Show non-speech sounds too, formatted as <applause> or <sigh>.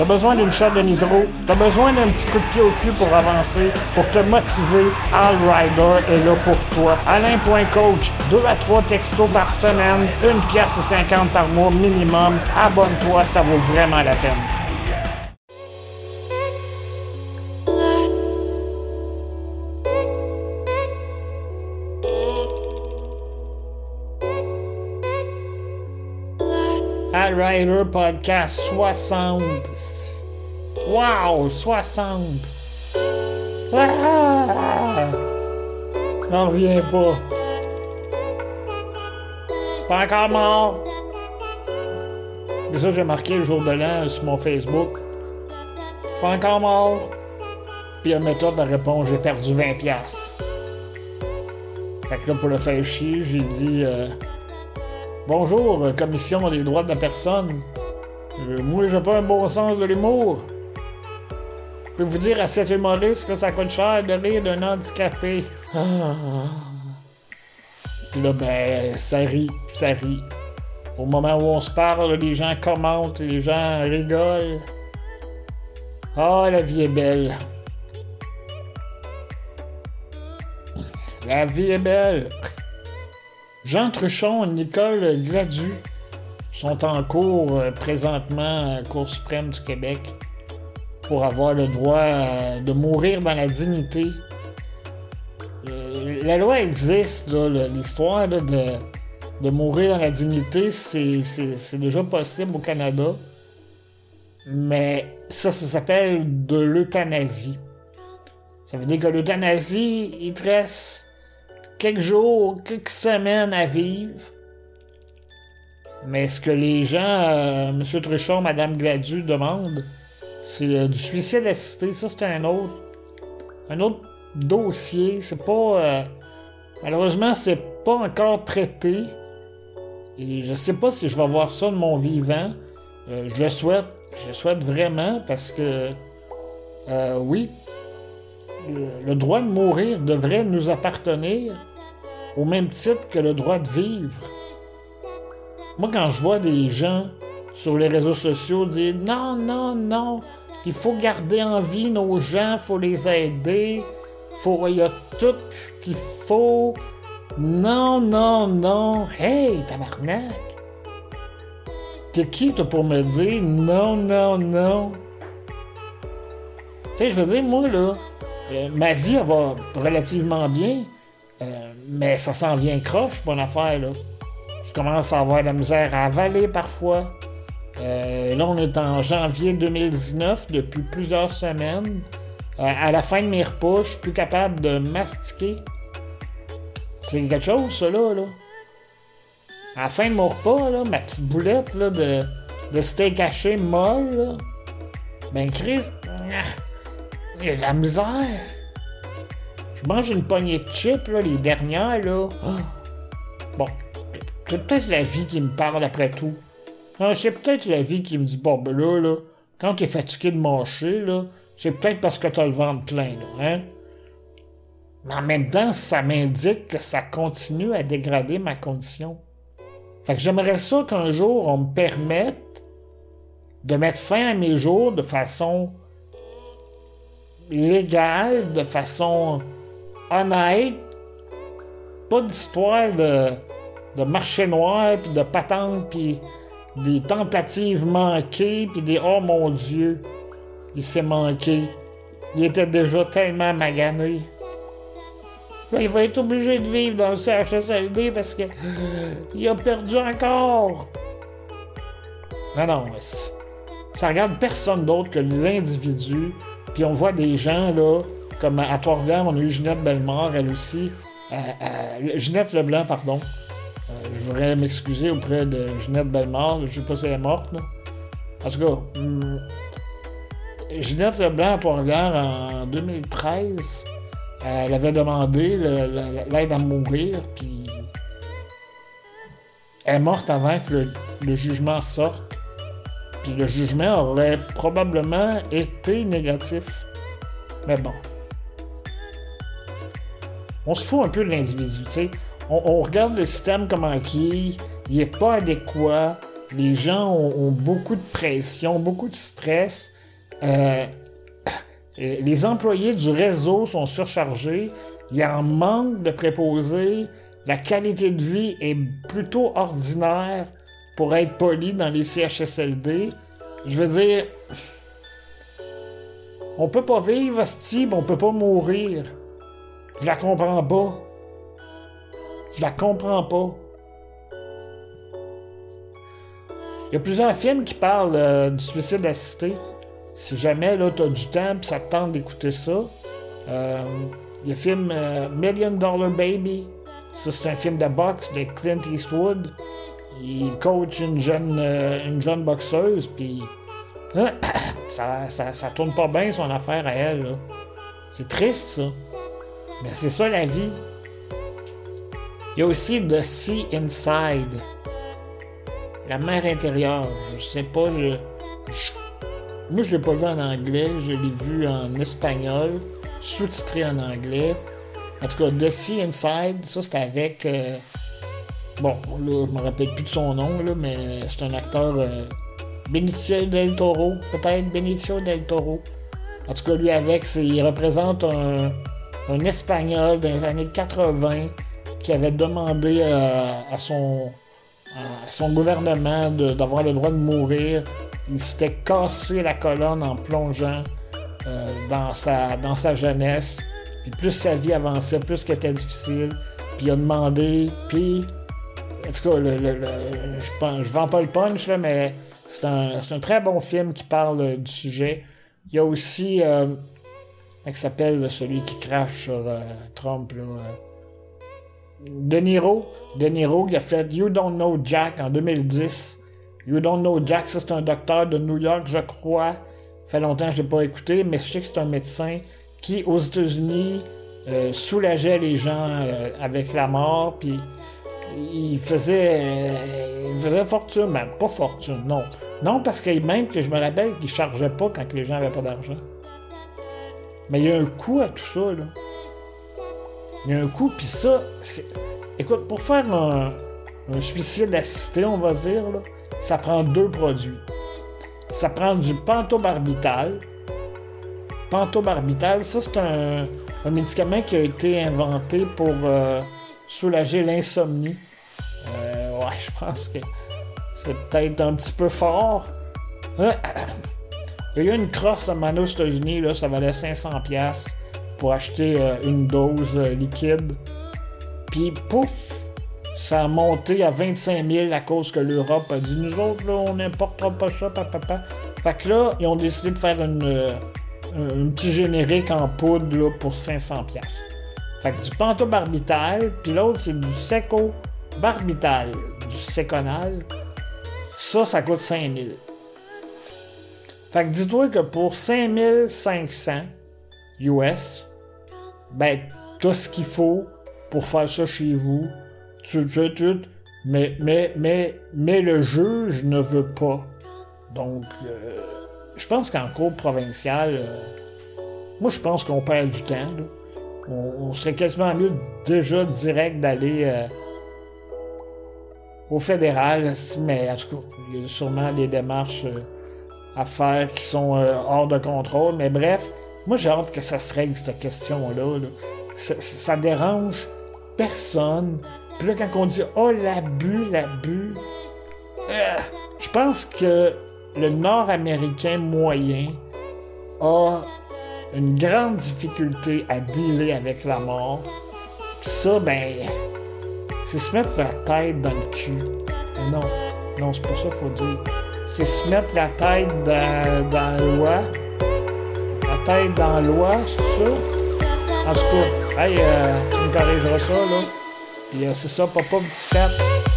T'as besoin d'une shot de nitro? T'as besoin d'un petit coup de pied au cul pour avancer, pour te motiver? All Rider est là pour toi. Alain.coach, 2 à 3 textos par semaine, une pièce et 50 par mois minimum. Abonne-toi, ça vaut vraiment la peine. Rider Podcast 60. Wow, 60. Ah! J'en reviens pas. Pas encore mort. C'est ça, j'ai marqué le jour de l'an sur mon Facebook. Pas encore mort. Puis la méthode de réponse, j'ai perdu 20$. piastres. Fait que là, pour le faire chier, j'ai dit euh, Bonjour, euh, Commission des droits de la personne. Euh, moi, j'ai pas un bon sens de l'humour. Je peux vous dire à cet humoriste que ça coûte cher de rire d'un handicapé. <laughs> Puis là, ben, ça rit, ça rit. Au moment où on se parle, les gens commentent, les gens rigolent. Ah, la vie est belle. <laughs> La vie est belle. Jean Truchon et Nicole Gladu sont en cours euh, présentement à la Cour suprême du Québec pour avoir le droit euh, de mourir dans la dignité. Euh, la loi existe, l'histoire de, mourir dans la dignité, c'est déjà possible au Canada. Mais ça, ça s'appelle de l'euthanasie. Ça veut dire que l'euthanasie, il te reste quelques jours, quelques semaines à vivre. Mais ce que les gens, euh, M. Truchon, Mme Gladu demandent, c'est euh, du suicide assisté. Ça, c'est un autre, un autre dossier. C'est pas. euh, malheureusement, c'est pas encore traité. Et je sais pas si je vais voir ça de mon vivant. Euh, je le souhaite. Je le souhaite vraiment parce que. euh, oui, le, le droit de mourir devrait nous appartenir au même titre que le droit de vivre. Moi, quand je vois des gens sur les réseaux sociaux dire non, non, non, il faut garder en vie nos gens, faut les aider, faut, il y a tout ce qu'il faut. Non, non, non. Hey, tabarnak! T'es qui, toi, pour me dire non, non, non? Tu sais, je veux dire, moi, là, euh, ma vie, elle va relativement bien, euh, mais ça s'en vient croche, mon affaire, là. Je commence à avoir de la misère à avaler parfois. Euh, là, on est en janvier 2019, depuis plusieurs semaines. Euh, à la fin de mes repas, je suis plus capable de mastiquer. C'est quelque chose, ça, là, là. À la fin de mon repas, là, ma petite boulette là, de, steak haché molle, ben Christ, il y a de la misère. Je mange une poignée de chips, là, les dernières, là. Bon, c'est peut-être la vie qui me parle après tout. Non, c'est peut-être la vie qui me dit, bon, ben là, là, quand t'es fatigué de manger, là, c'est peut-être parce que t'as le ventre plein, là, hein? Mais en même temps, ça m'indique que ça continue à dégrader ma condition. Fait que j'aimerais ça qu'un jour, on me permette de mettre fin à mes jours de façon légale, de façon honnête. Pas d'histoire de, de marché noir, puis de patente, puis des tentatives manquées, puis des « Oh mon Dieu, il s'est manqué. Il était déjà tellement magané. » il va être obligé de vivre dans le CHSLD parce que il a perdu encore. Non, non, ça regarde personne d'autre que l'individu. Puis on voit des gens, là, comme à Trois-Rivières, on a eu Ginette Bellemare, elle aussi. Euh, euh, Ginette Leblanc, pardon. Euh, je voudrais m'excuser auprès de Ginette Bellemare. Je sais pas si elle est morte, là. En tout cas, hum, Ginette Leblanc à Trois-Rivières en 2013, elle avait demandé l'aide à mourir, puis elle est morte avant que le, le jugement sorte. Puis le jugement aurait probablement été négatif. Mais bon. On se fout un peu de l'individu. On, regarde le système comment il il est pas adéquat. les gens ont, beaucoup de pression, beaucoup de stress. Euh, <coughs> les employés du réseau sont surchargés. Il y a un manque de préposés. La qualité de vie est plutôt ordinaire pour être poli dans les CHSLD. Je veux dire, on peut pas vivre, Steve, on peut pas mourir. Je la comprends pas. Je la comprends pas. Il y a plusieurs films qui parlent euh, du suicide assisté. Si jamais là, tu as du temps et ça te tente d'écouter ça, euh, le film euh, Million Dollar Baby. Ça, c'est un film de boxe de Clint Eastwood. Il coach une jeune, une jeune boxeuse, puis hein, <coughs> ça, ça, ça, tourne pas bien son affaire à elle. C'est triste, ça. Mais c'est ça la vie. Il y a aussi The Sea Inside. La mer intérieure, je sais pas, moi je l'ai pas vu en anglais, je l'ai vu en espagnol, sous-titré en anglais. En tout cas, The Sea Inside, ça c'est avec. Euh, bon, là, je me rappelle plus de son nom, là, mais c'est un acteur. Euh, Benicio del Toro, peut-être Benicio del Toro. En tout cas, lui avec, il représente un, un Espagnol des années 80 qui avait demandé à son gouvernement d'avoir le droit de mourir. Il s'était cassé la colonne en plongeant euh, dans, sa, dans jeunesse. Puis plus sa vie avançait, plus qu'elle était difficile. Puis il a demandé, puis... En tout cas, je, je vends pas le punch, mais c'est un, un, très bon film qui parle du sujet. Il y a aussi... Euh, comment s'appelle celui qui crache sur euh, Trump, là, de Niro. De Niro qui a fait You Don't Know Jack en 2010. You Don't Know Jack, ça c'est un docteur de New York, je crois. Fait longtemps que je l'ai pas écouté, mais je sais que c'est un médecin qui, aux États-Unis, euh, soulageait les gens euh, avec la mort, puis il faisait, euh, il faisait fortune, mais pas fortune, non. Non, parce que même que je me rappelle qu'il chargeait pas quand les gens avaient pas d'argent. Mais il y a un coût à tout ça, là. Il y a un coup, puis ça, écoute, pour faire un, suicide assisté, on va dire, ça prend deux produits. Ça prend du pentobarbital. Pentobarbital, ça, c'est un, médicament qui a été inventé pour euh, soulager l'insomnie. Euh, ouais, <laughs> je pense que c'est peut-être un petit peu fort. Il y a eu une crosse à Mano aux États-Unis, ça valait 500$ pour acheter euh, une dose euh, liquide. Puis pouf, ça a monté à 25 000 à cause que l'Europe a dit nous autres, là, on n'importera pas ça, papa. Fait que là, ils ont décidé de faire une, euh, un petit générique en poudre là, pour 500 Fait que du pentobarbital, puis l'autre c'est du seco-barbital, du seconal. Ça, ça coûte 5000. Fait que dis-toi que pour 5500 US, ben, tout ce qu'il faut pour faire ça chez vous. Tout, Mais, mais, mais, mais le juge ne veut pas. Donc, euh, je pense qu'en cours provincial, euh, moi, je pense qu'on perd du temps. On, serait quasiment mieux déjà direct d'aller euh, au fédéral, mais il y a sûrement des démarches à faire qui sont hors de contrôle. Mais bref, moi, j'ai hâte que ça se règle, cette question-là. Ça, dérange personne. Puis là, quand on dit « Oh, l'abus, l'abus euh, je pense que le Nord-Américain moyen a une grande difficulté à dealer avec la mort. Puis ça, ben, c'est se mettre la tête dans le cul. non, non, c'est pas ça qu'il faut dire. C'est se mettre la tête dans, dans le loi tête dans l'oie, c'est ça? En tout cas, hey, euh, tu me corrigeras ça, là. Puis euh, c'est ça, Papa Petit